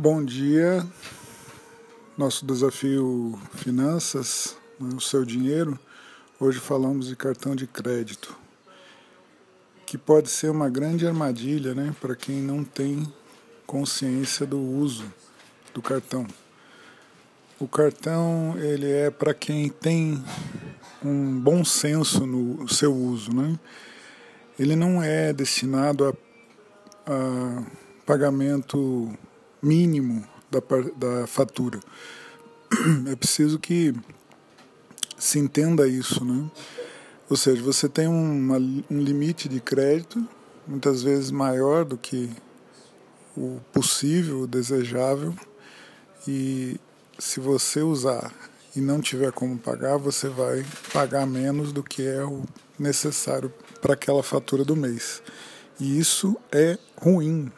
Bom dia. Nosso desafio Finanças, né, o seu dinheiro. Hoje falamos de cartão de crédito, que pode ser uma grande armadilha né, para quem não tem consciência do uso do cartão. O cartão ele é para quem tem um bom senso no seu uso. Né? Ele não é destinado a, a pagamento mínimo da, da fatura. É preciso que se entenda isso, né? Ou seja, você tem uma, um limite de crédito, muitas vezes maior do que o possível, o desejável, e se você usar e não tiver como pagar, você vai pagar menos do que é o necessário para aquela fatura do mês. E isso é ruim,